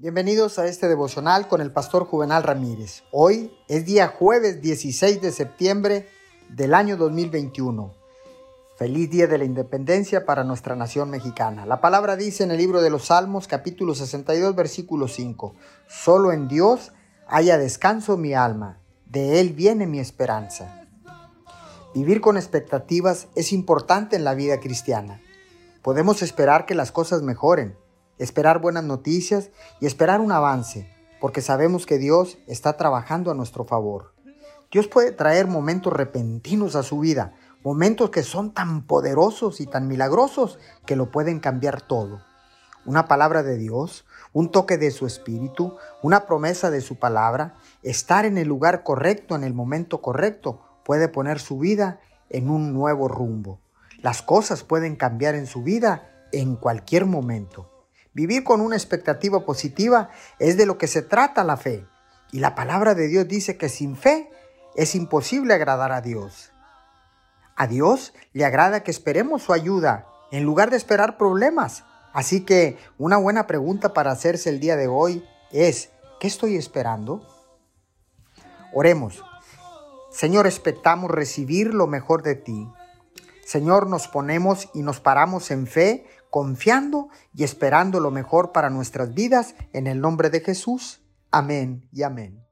Bienvenidos a este devocional con el pastor Juvenal Ramírez. Hoy es día jueves 16 de septiembre del año 2021. Feliz día de la independencia para nuestra nación mexicana. La palabra dice en el libro de los Salmos capítulo 62 versículo 5. Solo en Dios haya descanso mi alma, de Él viene mi esperanza. Vivir con expectativas es importante en la vida cristiana. Podemos esperar que las cosas mejoren esperar buenas noticias y esperar un avance, porque sabemos que Dios está trabajando a nuestro favor. Dios puede traer momentos repentinos a su vida, momentos que son tan poderosos y tan milagrosos que lo pueden cambiar todo. Una palabra de Dios, un toque de su espíritu, una promesa de su palabra, estar en el lugar correcto en el momento correcto puede poner su vida en un nuevo rumbo. Las cosas pueden cambiar en su vida en cualquier momento. Vivir con una expectativa positiva es de lo que se trata la fe. Y la palabra de Dios dice que sin fe es imposible agradar a Dios. A Dios le agrada que esperemos su ayuda en lugar de esperar problemas. Así que una buena pregunta para hacerse el día de hoy es, ¿qué estoy esperando? Oremos. Señor, expectamos recibir lo mejor de ti. Señor, nos ponemos y nos paramos en fe, confiando y esperando lo mejor para nuestras vidas en el nombre de Jesús. Amén y amén.